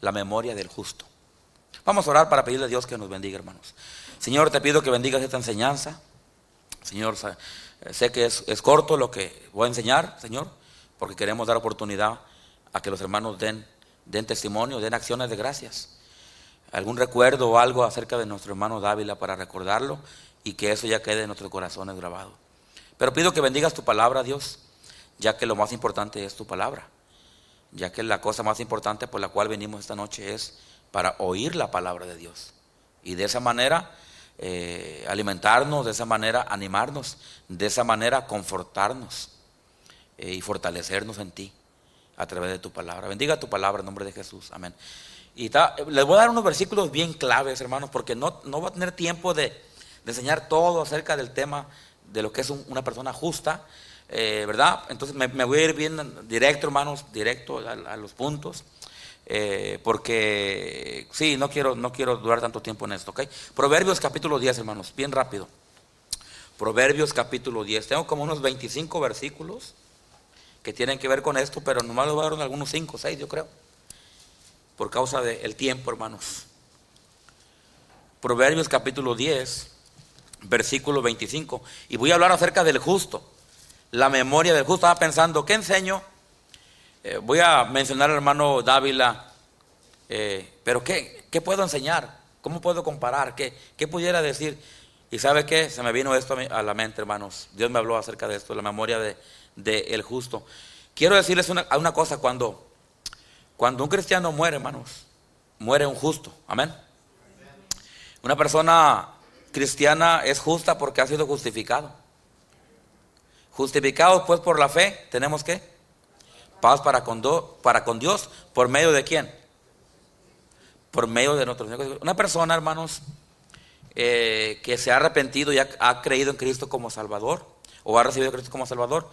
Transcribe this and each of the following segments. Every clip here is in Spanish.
la memoria del justo. Vamos a orar para pedirle a Dios que nos bendiga, hermanos. Señor, te pido que bendigas esta enseñanza. Señor, sé que es, es corto lo que voy a enseñar, Señor, porque queremos dar oportunidad a que los hermanos den, den testimonio, den acciones de gracias. Algún recuerdo o algo acerca de nuestro hermano Dávila para recordarlo y que eso ya quede en nuestros corazones grabado. Pero pido que bendigas tu palabra, Dios, ya que lo más importante es tu palabra, ya que la cosa más importante por la cual venimos esta noche es para oír la palabra de Dios. Y de esa manera eh, alimentarnos, de esa manera animarnos, de esa manera confortarnos eh, y fortalecernos en ti a través de tu palabra. Bendiga tu palabra en nombre de Jesús. Amén. Y les voy a dar unos versículos bien claves, hermanos, porque no, no va a tener tiempo de, enseñar todo acerca del tema de lo que es una persona justa, eh, ¿verdad? Entonces me, voy a ir bien directo, hermanos, directo a, los puntos. Eh, porque sí, no quiero, no quiero durar tanto tiempo en esto, ¿ok? Proverbios capítulo 10, hermanos, bien rápido. Proverbios capítulo 10. Tengo como unos 25 versículos que tienen que ver con esto, pero nomás lo voy algunos 5 o 6, yo creo. Por causa del tiempo, hermanos. Proverbios capítulo 10, versículo 25. Y voy a hablar acerca del justo. La memoria del justo. Estaba pensando, ¿qué enseño? Eh, voy a mencionar al hermano Dávila. Eh, pero ¿qué, ¿qué, puedo enseñar? ¿Cómo puedo comparar? ¿Qué, ¿Qué pudiera decir? Y sabe qué? Se me vino esto a la mente, hermanos. Dios me habló acerca de esto, la memoria de, del justo. Quiero decirles una, una cosa, cuando, cuando un cristiano muere, hermanos, muere un justo, amén. Una persona cristiana es justa porque ha sido justificado. Justificados pues por la fe, tenemos que paz para con, para con Dios, por medio de quién? Por medio de nosotros. Una persona, hermanos, eh, que se ha arrepentido y ha, creído en Cristo como Salvador, o ha recibido Cristo como Salvador,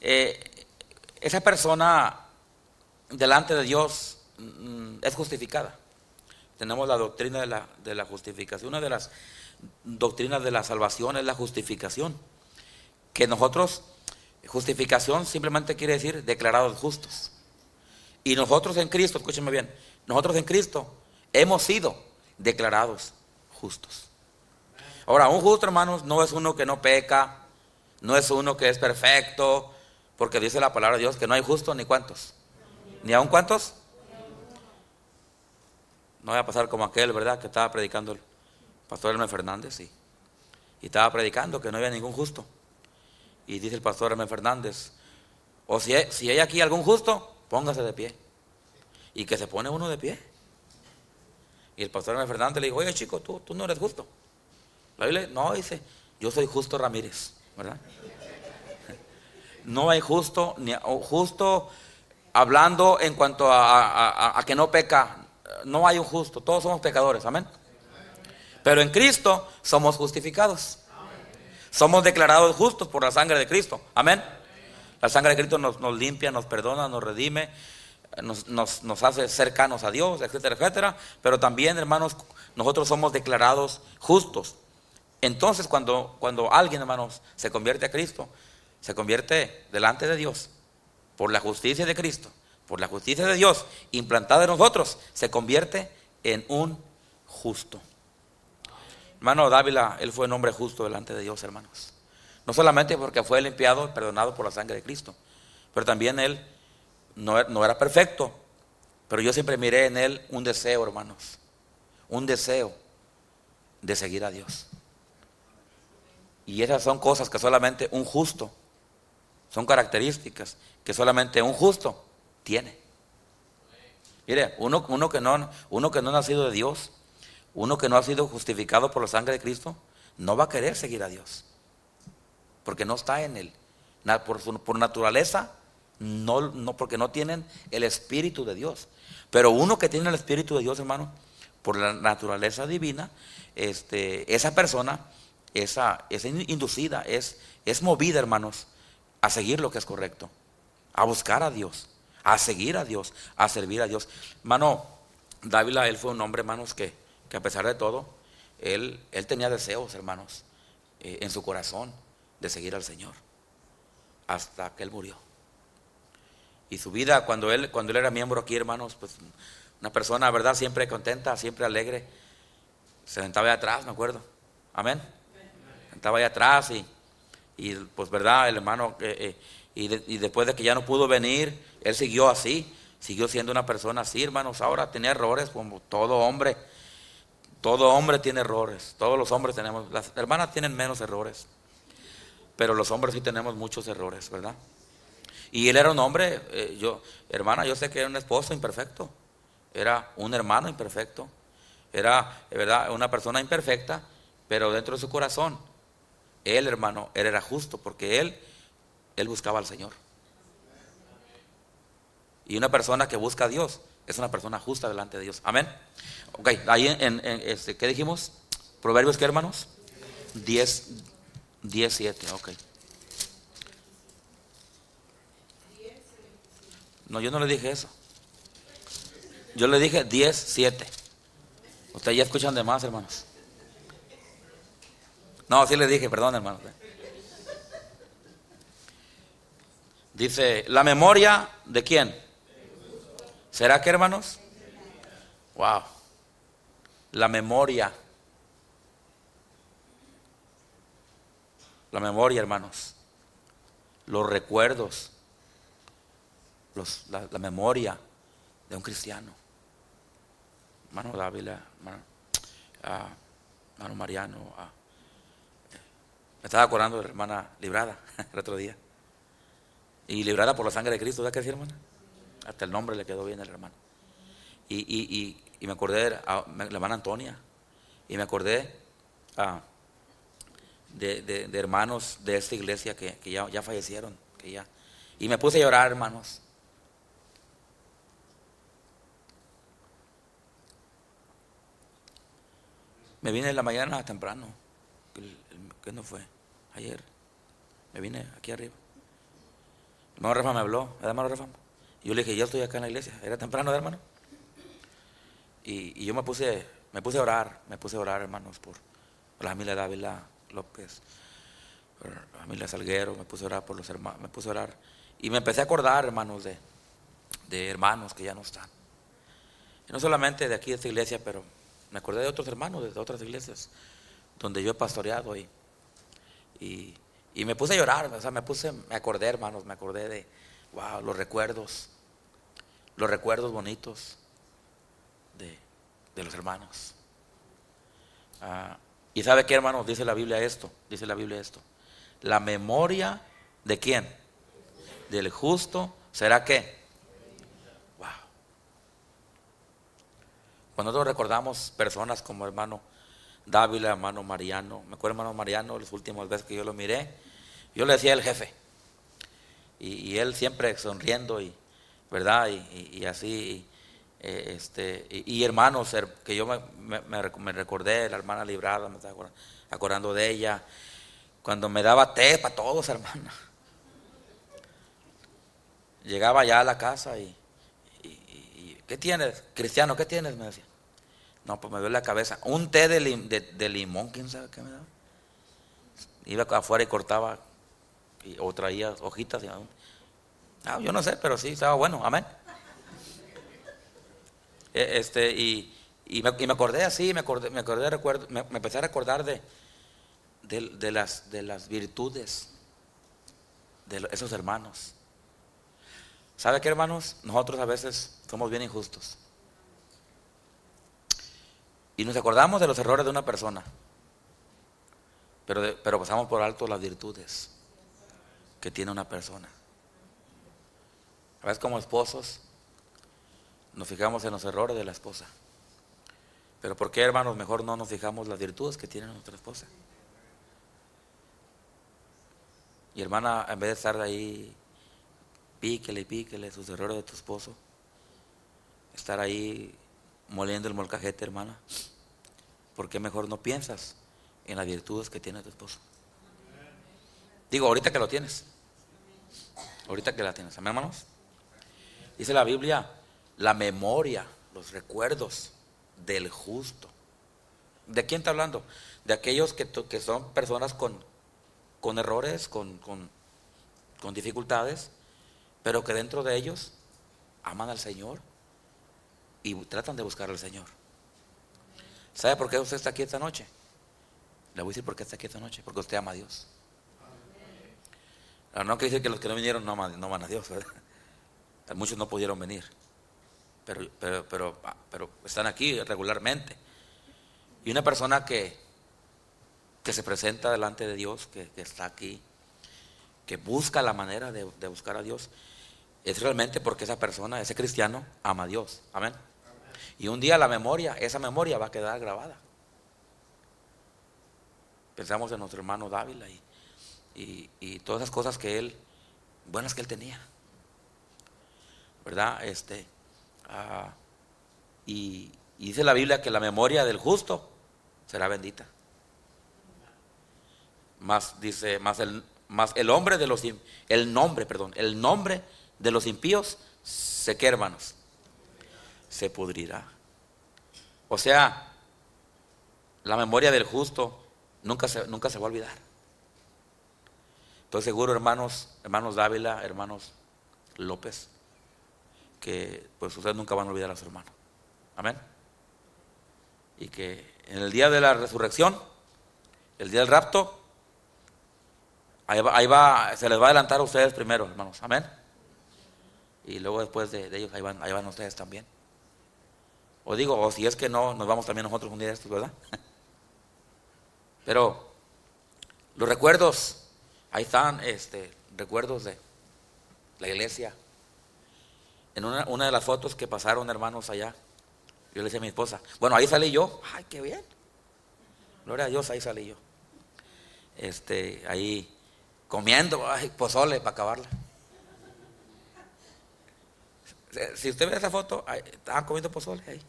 eh, esa persona delante de Dios mm, es justificada. Tenemos la doctrina de la, de la justificación. Una de las doctrinas de la salvación es la justificación. Que nosotros, justificación simplemente quiere decir declarados justos. Y nosotros en Cristo, escúchenme bien, nosotros en Cristo hemos sido declarados justos. Ahora, un justo, hermanos, no es uno que no peca, no es uno que es perfecto, porque dice la palabra de Dios que no hay justo ni cuantos. ¿Ni aún cuántos? No voy a pasar como aquel, ¿verdad? Que estaba predicando el pastor Hermes Fernández. Y estaba predicando que no había ningún justo. Y dice el pastor Hermes Fernández, o si hay, si hay aquí algún justo, póngase de pie. Y que se pone uno de pie. Y el pastor Hermes Fernández le dijo, oye chico, tú, tú no eres justo. La Biblia, no, dice, yo soy justo Ramírez, ¿verdad? No hay justo, ni justo hablando en cuanto a, que no peca. No hay un justo, todos somos pecadores, amén. Pero en Cristo somos justificados. Somos declarados justos por la sangre de Cristo, amén. La sangre de Cristo nos, limpia, nos perdona, nos redime, nos, nos, hace cercanos a Dios, etcétera, etcétera. Pero también, hermanos, nosotros somos declarados justos. Entonces, cuando, cuando alguien, hermanos, se convierte a Cristo, se convierte delante de Dios por la justicia de Cristo, por la justicia de Dios implantada en nosotros, se convierte en un justo. Hermano Dávila, él fue un hombre justo delante de Dios, hermanos. No solamente porque fue limpiado, perdonado por la sangre de Cristo, pero también él no, no era perfecto, pero yo siempre miré en él un deseo, hermanos, un deseo de seguir a Dios. Y esas son cosas que solamente un justo son características que solamente un justo tiene. Mire, uno, uno, que no, uno que no ha nacido de Dios, uno que no ha sido justificado por la sangre de Cristo, no va a querer seguir a Dios. Porque no está en él. Por, por naturaleza, no, no, porque no tienen el Espíritu de Dios. Pero uno que tiene el Espíritu de Dios, hermano, por la naturaleza divina, este, esa persona, esa, es inducida, es, es movida, hermanos, a seguir lo que es correcto, a buscar a Dios, a seguir a Dios, a servir a Dios. Mano, Dávila, él fue un hombre, hermanos, que, que a pesar de todo, él, él tenía deseos, hermanos, eh, en su corazón de seguir al Señor, hasta que él murió. Y su vida, cuando él, cuando él era miembro aquí, hermanos, pues Una persona, ¿verdad? Siempre contenta, siempre alegre. Se sentaba ahí atrás, me acuerdo. Amén. Sentaba ahí atrás y, y pues, ¿verdad? El hermano, eh, eh, y, y después de que ya no pudo venir, él siguió así. Siguió siendo una persona así, hermanos. Ahora tenía errores como todo hombre. Todo hombre tiene errores. Todos los hombres tenemos. Las hermanas tienen menos errores. Pero los hombres sí tenemos muchos errores, ¿verdad? Y él era un hombre, eh, yo, hermana, yo sé que era un esposo imperfecto. Era un hermano imperfecto. Era, ¿verdad? Una persona imperfecta, pero dentro de su corazón, él, hermano, él era justo porque él, él buscaba al Señor. Y una persona que busca a Dios es una persona justa delante de Dios. Amén. Ok, ahí en, este, ¿qué dijimos? Proverbios, ¿qué hermanos? 10, 10, 7, ok. No, yo no le dije eso. Yo le dije 10, 7. Ustedes ya escuchan de más, hermanos. No, sí le dije, perdón, hermanos. Dice, la memoria de quién? ¿Será que, hermanos? Wow. La memoria. La memoria, hermanos. Los recuerdos. Los, la, memoria de un cristiano. Hermano Dávila, hermano, ah, hermano Mariano. Ah, me estaba acordando de la hermana librada el otro día. Y librada por la sangre de Cristo, ¿verdad que sí, hermana? Hasta el nombre le quedó bien al hermano. Y, y, y, me acordé de la hermana Antonia. Y me acordé ah, de, de, hermanos de esta iglesia que, que ya, ya, fallecieron. Que ya, y me puse a llorar, hermanos. Me vine en la mañana temprano. ¿Qué no fue? Ayer. Me vine aquí arriba. El hermano Rafa me habló. ¿El hermano Rafa? Yo le dije, yo estoy acá en la iglesia. Era temprano, hermano. Y, yo me puse, me puse a orar, me puse a orar, hermanos, por, la familia Dávila López, por la familia Salguero, me puse a orar por los hermanos, me puse a orar. Y me empecé a acordar, hermanos, de, hermanos que ya no están. No solamente de aquí de esta iglesia, pero me acordé de otros hermanos de otras iglesias donde yo he pastoreado y, y, y me puse a llorar, o sea, me puse, me acordé, hermanos, me acordé de, wow, los recuerdos los recuerdos bonitos de, los hermanos. Ah, y sabe qué, hermanos, dice la Biblia esto, dice la Biblia esto. La memoria de quién? Del justo será qué? Wow. Cuando nosotros recordamos personas como hermano Dávila, hermano Mariano, me acuerdo hermano Mariano, las últimas veces que yo lo miré, yo le decía al jefe, y él siempre sonriendo y, ¿verdad? Y, así, eh, este, y, hermanos, que yo me, me, recordé, la hermana Librada, me estaba acordando de ella, cuando me daba té para todos, hermana. Llegaba ya a la casa y, ¿qué tienes? Cristiano, ¿qué tienes? Me decía. No, pues me duele la cabeza. Un té de, de, limón, quién sabe qué me daba. Iba afuera y cortaba o traía hojitas y Ah, yo no sé, pero sí, estaba bueno, amén. E, este, y, y, me, acordé así, me acordé, me acordé, recuerdo, me, empecé a recordar de, de, las, de las virtudes de esos hermanos. ¿Sabe qué, hermanos? Nosotros a veces somos bien injustos. Y nos acordamos de los errores de una persona, pero, pero pasamos por alto las virtudes que tiene una persona. A veces como esposos nos fijamos en los errores de la esposa. Pero ¿por qué, hermanos, mejor no nos fijamos las virtudes que tiene nuestra esposa? Y hermana, en vez de estar ahí, píquele y píquele sus errores de tu esposo, estar ahí moliendo el molcajete, hermana, ¿por qué mejor no piensas en las virtudes que tiene tu esposo? Digo, ahorita que lo tienes. Ahorita que la tienes. Amén, hermanos. Dice la Biblia, la memoria, los recuerdos del justo. ¿De quién está hablando? De aquellos que, que son personas con, con errores, con, con, con dificultades, pero que dentro de ellos aman al Señor. y tratan de buscar al Señor. ¿Sabe por qué usted está aquí esta noche? Le voy a decir por qué está aquí esta noche. Porque usted ama a Dios. No quiere decir que los que no vinieron no aman, no a Dios, ¿verdad? Muchos no pudieron venir. Pero, pero, ah, pero están aquí regularmente. Y una persona que, que se presenta delante de Dios, que, está aquí, que busca la manera de, de buscar a Dios, es realmente porque esa persona, ese cristiano, ama a Dios. Amén. Y un día la memoria, esa memoria va a quedar grabada. Pensamos en nuestro hermano Dávila y, y, todas esas cosas que él, buenas que él tenía. ¿Verdad? Este, ah, y, dice la Biblia que la memoria del justo será bendita. Más dice, más el, más el hombre de los el nombre, perdón, el nombre de los impíos se que hermanos, se pudrirá. O sea, la memoria del justo nunca se, nunca se va a olvidar. Estoy seguro, hermanos, hermanos Dávila, hermanos López, que pues ustedes nunca van a olvidar a su hermano. Amén. Y que en el día de la resurrección, el día del rapto, ahí va, se les va a adelantar a ustedes primero, hermanos. Amén. Y luego después de, ellos, ahí van, ahí van ustedes también. O digo, o si es que no, nos vamos también nosotros un día estos, ¿verdad? Pero los recuerdos, ahí están, este, recuerdos de la iglesia. En una, una de las fotos que pasaron hermanos allá, yo le decía a mi esposa, bueno, ahí salí yo, ay, qué bien. Gloria a Dios, ahí salí yo. Este, ahí comiendo, pozole para acabarla. Si usted ve esa foto, estaban comiendo pozole ahí.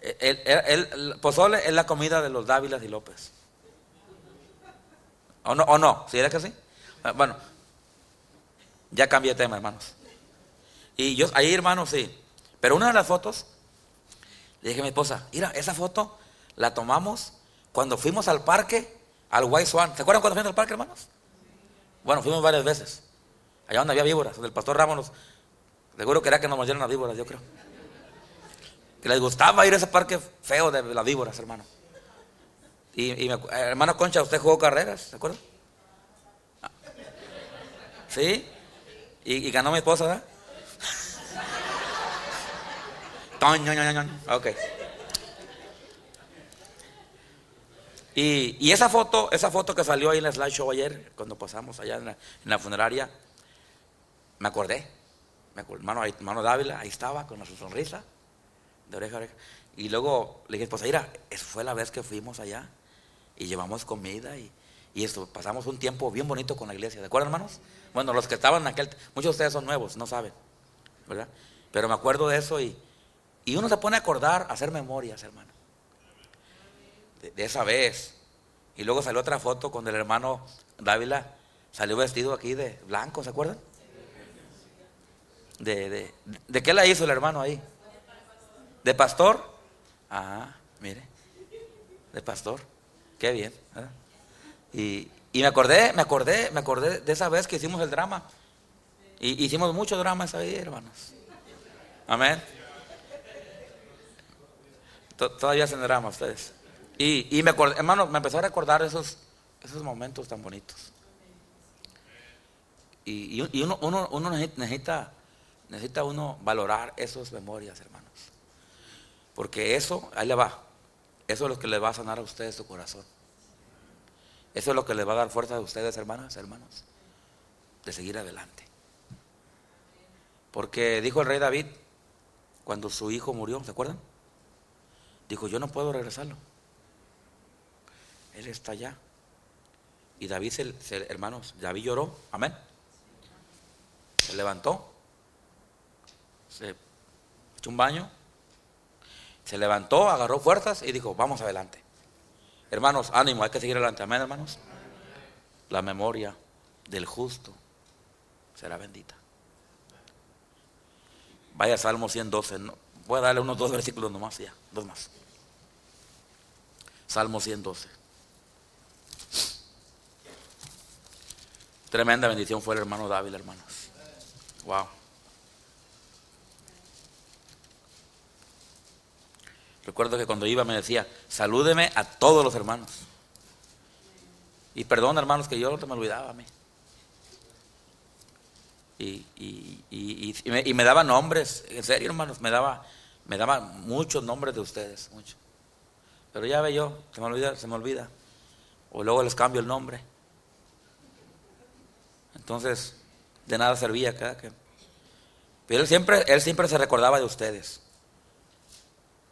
El, pozole es la comida de los Dávilas y López. ¿O no? ¿O no? ¿Sí era que sí? Ah, bueno, ya cambié de tema, hermanos. Y yo, ahí, hermanos, sí. Pero una de las fotos, le dije a mi esposa, mira, esa foto la tomamos cuando fuimos al parque, al White Swan. ¿Se acuerdan cuando fuimos al parque, hermanos? Bueno, fuimos varias veces. Allá donde había víboras, donde el pastor Ramos, seguro que era que nos mordieron las víboras, yo creo que les gustaba ir a ese parque feo de las víboras, hermano. Y, hermano Concha, usted jugó carreras, ¿se acuerda? ¿Sí? Y, ganó mi esposa, ¿verdad? Ok. Y, y, esa foto, esa foto que salió ahí en el slideshow ayer, cuando pasamos allá en la, funeraria, me acordé. Me acordé hermano, hermano Dávila, ahí estaba con su sonrisa de oreja a oreja. Y luego le dije, pues mira, esa fue la vez que fuimos allá y llevamos comida y, y esto, pasamos un tiempo bien bonito con la iglesia. ¿De acuerdo, hermanos? Bueno, los que estaban en aquel, muchos de ustedes son nuevos, no saben, ¿verdad? Pero me acuerdo de eso y, y uno se pone a acordar, a hacer memorias, hermano. De, esa vez. Y luego salió otra foto con el hermano Dávila, salió vestido aquí de blanco, ¿se acuerdan? De, de, ¿De qué la hizo el hermano ahí? ¿De pastor? Ah, mire. De pastor. Qué bien. Y, me acordé, me acordé, me acordé de esa vez que hicimos el drama. Y hicimos mucho drama esa vez, hermanos. Amén. Todavía hacen drama ustedes. Y, me acordé, hermano, me empezó a recordar esos, esos momentos tan bonitos. Y, uno, uno, uno necesita, necesita uno valorar esas memorias, hermano. Porque eso, ahí le va. Eso es lo que le va a sanar a ustedes su corazón. Eso es lo que le va a dar fuerza a ustedes, hermanas, hermanos, de seguir adelante. Porque dijo el rey David, cuando su hijo murió, ¿se acuerdan? Dijo, yo no puedo regresarlo. Él está allá. Y David, hermanos, David lloró, amén. Se levantó, se echó un baño, se levantó, agarró fuerzas y dijo, vamos adelante. Hermanos, ánimo, hay que seguir adelante. Amén, hermanos. La memoria del justo será bendita. Vaya Salmo 112. Voy a darle unos dos versículos nomás, ya, dos más. Salmo 112. Tremenda bendición fue el hermano David, hermanos. Wow. Recuerdo que cuando iba me decía, salúdeme a todos los hermanos. Y perdón, hermanos, que yo no te me olvidaba a mí. Y, y, me, daba nombres, en serio, hermanos, me daba, me daba muchos nombres de ustedes, mucho. Pero ya ve yo, se me olvida, se me olvida. O luego les cambio el nombre. Entonces, de nada servía cada que. Pero él siempre, él siempre se recordaba de ustedes.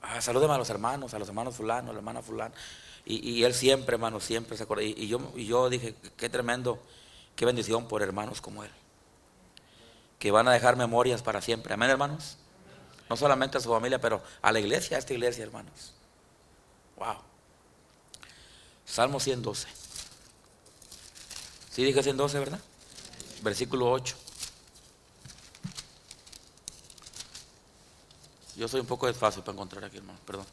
Ah, salúdeme a los hermanos, a los hermanos fulano, a la hermana fulano. Y, él siempre, hermano, siempre se acordaba. Y, yo, y yo dije, qué tremendo, qué bendición por hermanos como él. Que van a dejar memorias para siempre. Amén, hermanos. No solamente a su familia, pero a la iglesia, a esta iglesia, hermanos. Wow. Salmo 112. Sí dije 112, ¿verdad? Versículo 8. Yo soy un poco desfácil para encontrar aquí, hermano, perdón.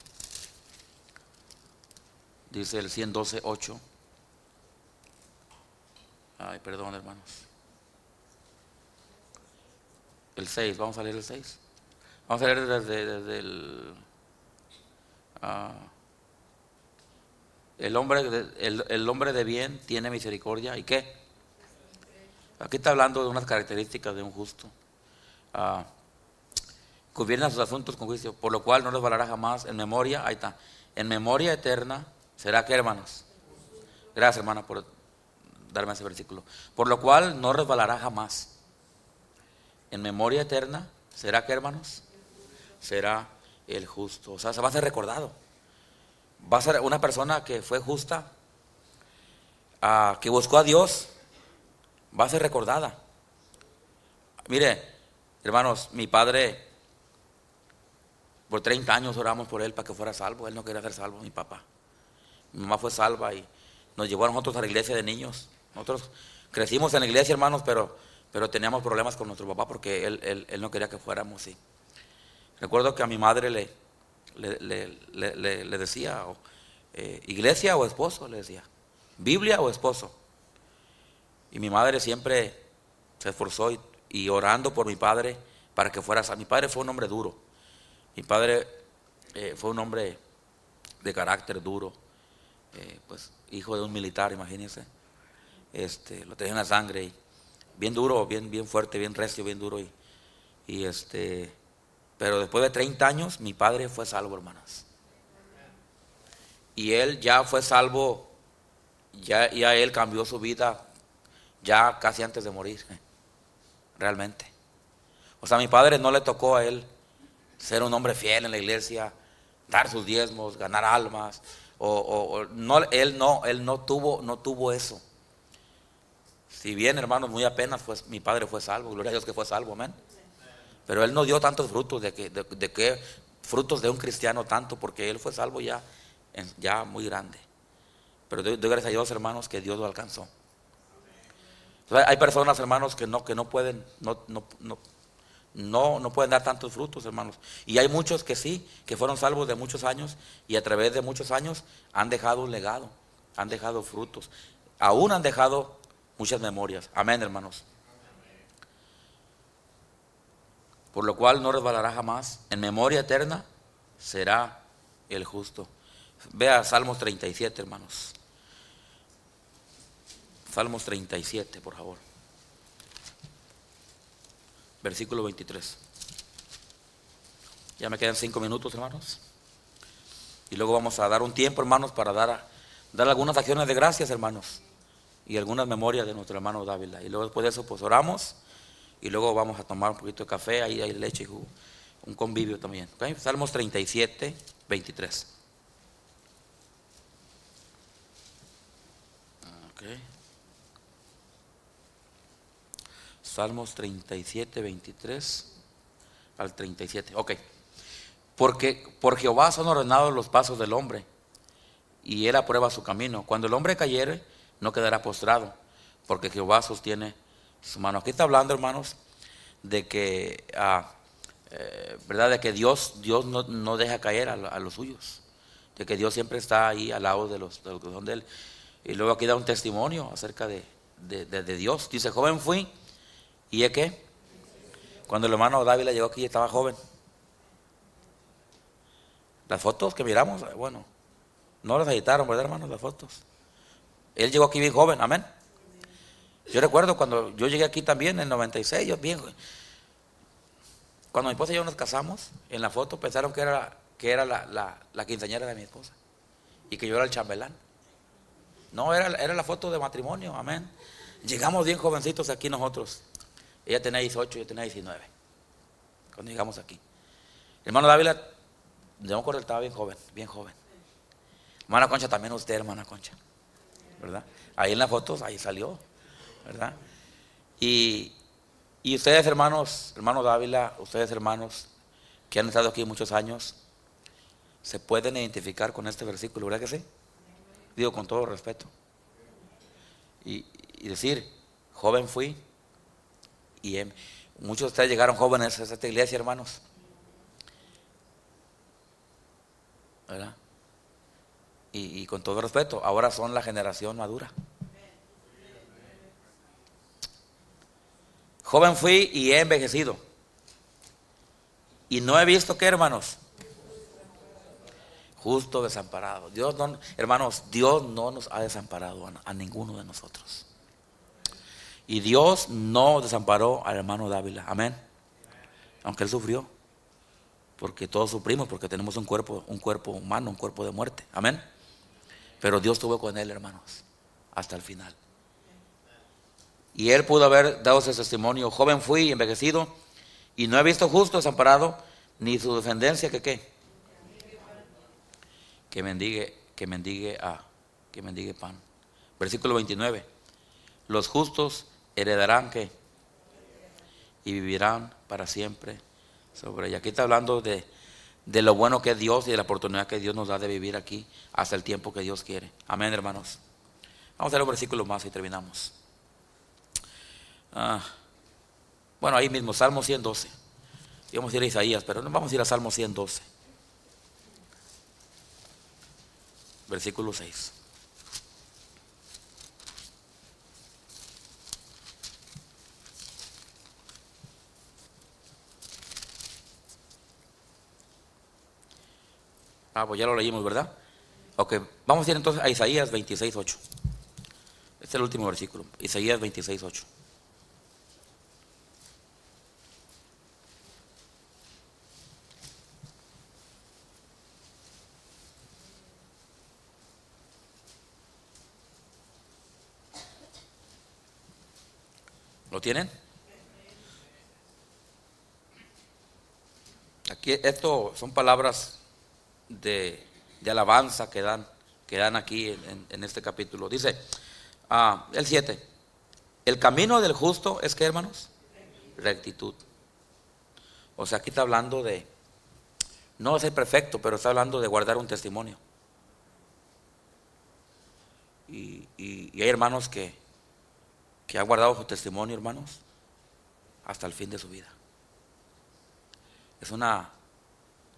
Dice el 112, 8. Ay, perdón, hermanos. El 6, vamos a leer el 6. Vamos a leer desde, el... Ah, el, hombre, el, hombre de bien tiene misericordia. ¿Y qué? Aquí está hablando de unas características de un justo. Ah, gobierna sus asuntos con juicio, por lo cual no resbalará jamás en memoria, ahí está, en memoria eterna, será que hermanos. Gracias hermana por darme ese versículo. Por lo cual no resbalará jamás. En memoria eterna, será que hermanos, será el justo. O sea, se va a ser recordado. Va a ser una persona que fue justa, ah, que buscó a Dios, va a ser recordada. Mire, hermanos, mi padre por 30 años oramos por él para que fuera salvo. Él no quería ser salvo, mi papá. Mi mamá fue salva y nos llevó a nosotros a la iglesia de niños. Nosotros crecimos en la iglesia, hermanos, pero, pero teníamos problemas con nuestro papá porque él, él, no quería que fuéramos. Sí. Recuerdo que a mi madre le, le, decía, eh, iglesia o esposo, le decía, Biblia o esposo. Y mi madre siempre se esforzó y, y orando por mi padre para que fuera. Mi padre fue un hombre duro mi padre eh, fue un hombre de carácter duro, eh, pues hijo de un militar, imagínense. Este, lo tenía en la sangre, y bien duro, bien, bien fuerte, bien recio, bien duro. Y, y este, pero después de 30 años, mi padre fue salvo, hermanas. Y él ya fue salvo, ya, ya él cambió su vida ya casi antes de morir, realmente. O sea, a mi padre no le tocó a él ser un hombre fiel en la iglesia, dar sus diezmos, ganar almas, o, no, él no, él no tuvo, no tuvo eso. Si bien, hermanos, muy apenas fue, mi padre fue salvo, gloria a Dios que fue salvo, amén. Pero él no dio tantos frutos de que, de, que frutos de un cristiano tanto, porque él fue salvo ya, ya muy grande. Pero doy, gracias a Dios, hermanos, que Dios lo alcanzó. hay personas, hermanos, que no, que no pueden, no, no, no, no, no pueden dar tantos frutos, hermanos. Y hay muchos que sí, que fueron salvos de muchos años y a través de muchos años han dejado un legado, han dejado frutos, aún han dejado muchas memorias. Amén, hermanos. Por lo cual no resbalará jamás. En memoria eterna será el justo. Vea Salmos 37, hermanos. Salmos 37, por favor versículo 23. Ya me quedan cinco minutos, hermanos. Y luego vamos a dar un tiempo, hermanos, para dar, dar algunas acciones de gracias, hermanos. Y algunas memorias de nuestro hermano Dávila. Y luego después de eso, pues oramos. Y luego vamos a tomar un poquito de café, ahí hay leche y jugo. Un convivio también. Salmos 37, 23. Okay. Salmos 37, 23 al 37. Ok. Porque por Jehová son ordenados los pasos del hombre y él aprueba su camino. Cuando el hombre cayere, no quedará postrado, porque Jehová sostiene su mano. Aquí está hablando, hermanos, de que, ah, eh, ¿verdad? De que Dios, Dios no, deja caer a, los suyos, de que Dios siempre está ahí al lado de los, de los que son de él. Y luego aquí da un testimonio acerca de, de Dios. Dice, joven fui ¿Y es que? Cuando el hermano Dávila llegó aquí estaba joven. Las fotos que miramos, bueno, no las editaron, ¿verdad, hermanos? Las fotos. Él llegó aquí bien joven, amén. Yo recuerdo cuando yo llegué aquí también en el 96, yo bien. Cuando mi esposa y yo nos casamos, en la foto pensaron que era, que era la, la, quinceañera de mi esposa y que yo era el chambelán. No, era, era la foto de matrimonio, amén. Llegamos bien jovencitos aquí nosotros. Ella tenía 18, yo tenía 19. Cuando llegamos aquí. hermano Dávila, yo me acuerdo, estaba bien joven, bien joven. Hermana Concha, también usted, hermana Concha. Ahí en las fotos, ahí salió. ¿Verdad? Y, y ustedes, hermanos, hermano Dávila, ustedes, hermanos, que han estado aquí muchos años, se pueden identificar con este versículo, ¿verdad que sí? Digo con todo respeto. Y, y decir, joven fui, y muchos de ustedes llegaron jóvenes a esta iglesia, hermanos. ¿Verdad? Y, con todo respeto, ahora son la generación madura. Joven fui y he envejecido. Y no he visto qué, hermanos. Justo desamparado. Dios no, hermanos, Dios no nos ha desamparado a, ninguno de nosotros. Y Dios no desamparó al hermano Dávila. Amén. Aunque él sufrió. Porque todos sufrimos, porque tenemos un cuerpo, un cuerpo humano, un cuerpo de muerte. Amén. Pero Dios estuvo con él, hermanos, hasta el final. Y él pudo haber dado ese testimonio, joven fui y envejecido, y no he visto justo desamparado, ni su descendencia que qué. Que mendigue, que mendigue a, que mendigue pan. Versículo 29. Los justos heredarán qué. Y vivirán para siempre sobre ella. Aquí está hablando de, de lo bueno que es Dios y de la oportunidad que Dios nos da de vivir aquí hasta el tiempo que Dios quiere. Amén, hermanos. Vamos a leer un versículo más y terminamos. Ah, bueno, ahí mismo, Salmo 112. Íbamos a ir a Isaías, pero no vamos a ir a Salmo 112. Versículo 6. Ah, pues ya lo leímos, ¿verdad? Ok, vamos a ir entonces a Isaías 26, 8. Este es el último versículo. Isaías 26, 8. ¿Lo tienen? Aquí, esto son palabras de, alabanza que dan, que dan aquí en, este capítulo. Dice, ah, el 7, el camino del justo es que, hermanos, rectitud. O sea, aquí está hablando de, no ser perfecto, pero está hablando de guardar un testimonio. y hay hermanos que, que ha guardado su testimonio, hermanos, hasta el fin de su vida. Es una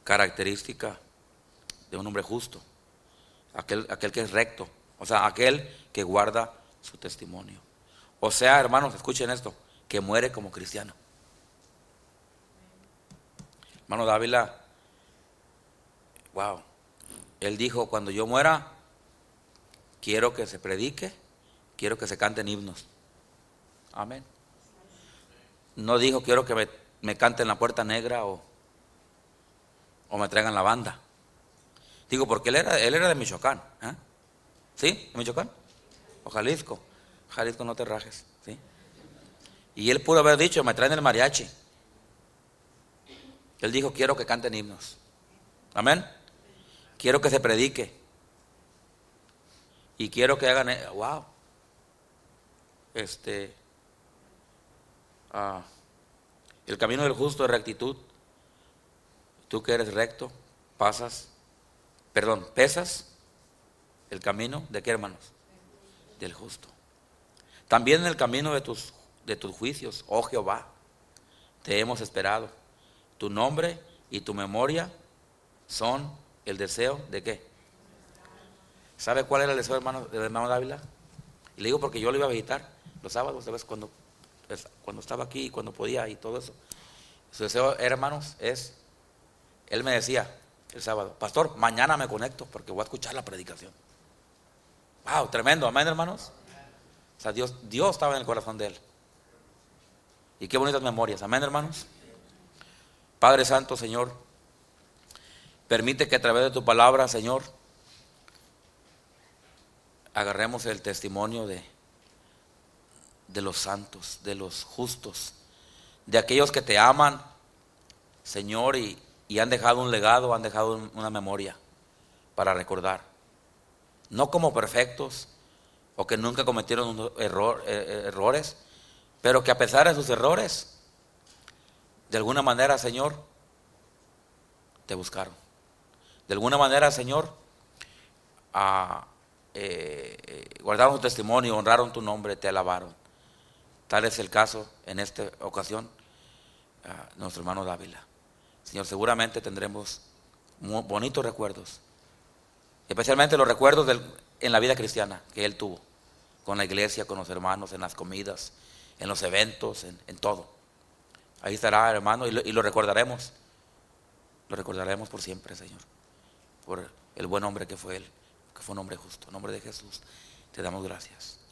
característica de un hombre justo, aquel, aquel que es recto, o sea, aquel que guarda su testimonio. O sea, hermanos, escuchen esto, que muere como cristiano. Hermano Dávila, wow, él dijo, cuando yo muera, quiero que se predique, quiero que se canten himnos. Amén. No dijo quiero que me, me canten la puerta negra o, o me traigan la banda. Digo, porque él era, él era de Michoacán. ¿eh? ¿Sí? ¿De Michoacán? O Jalisco. Jalisco no te rajes. ¿sí? Y él pudo haber dicho, me traen el mariachi. Él dijo, quiero que canten himnos. Amén. Quiero que se predique. Y quiero que hagan, wow. Este, Ah, el camino del justo es rectitud. Tú que eres recto, pasas, perdón, pesas el camino de qué hermanos? Del justo. También en el camino de tus, de tus juicios, oh Jehová, te hemos esperado. Tu nombre y tu memoria son el deseo de qué? ¿Sabe cuál era el deseo del hermano Dávila? Y le digo porque yo lo iba a visitar los sábados, ¿sabes? Cuando cuando estaba aquí, cuando podía y todo eso. Su deseo, hermanos, es, él me decía, el sábado. Pastor, mañana me conecto porque voy a escuchar la predicación. Wow, tremendo, amén, hermanos. O sea, Dios, Dios estaba en el corazón de él. Y qué bonitas memorias, amén, hermanos. Padre Santo, Señor, permite que a través de tu palabra, Señor, agarremos el testimonio de, de los santos, de los justos, de aquellos que te aman, Señor, y, y han dejado un legado, han dejado una memoria para recordar. No como perfectos o que nunca cometieron eh, eh, errores, pero que a pesar de sus errores, de alguna manera, Señor, te buscaron. De alguna manera, Señor, eh, guardaron tu testimonio, honraron tu nombre, te alabaron. Tal es el caso en esta ocasión, nuestro hermano Dávila. Señor, seguramente tendremos bonitos recuerdos, especialmente los recuerdos en la vida cristiana que él tuvo, con la iglesia, con los hermanos, en las comidas, en los eventos, en, todo. Ahí estará, hermano, y lo, y lo recordaremos. Lo recordaremos por siempre, Señor, por el buen hombre que fue él, que fue un hombre justo, en nombre de Jesús. Te damos gracias.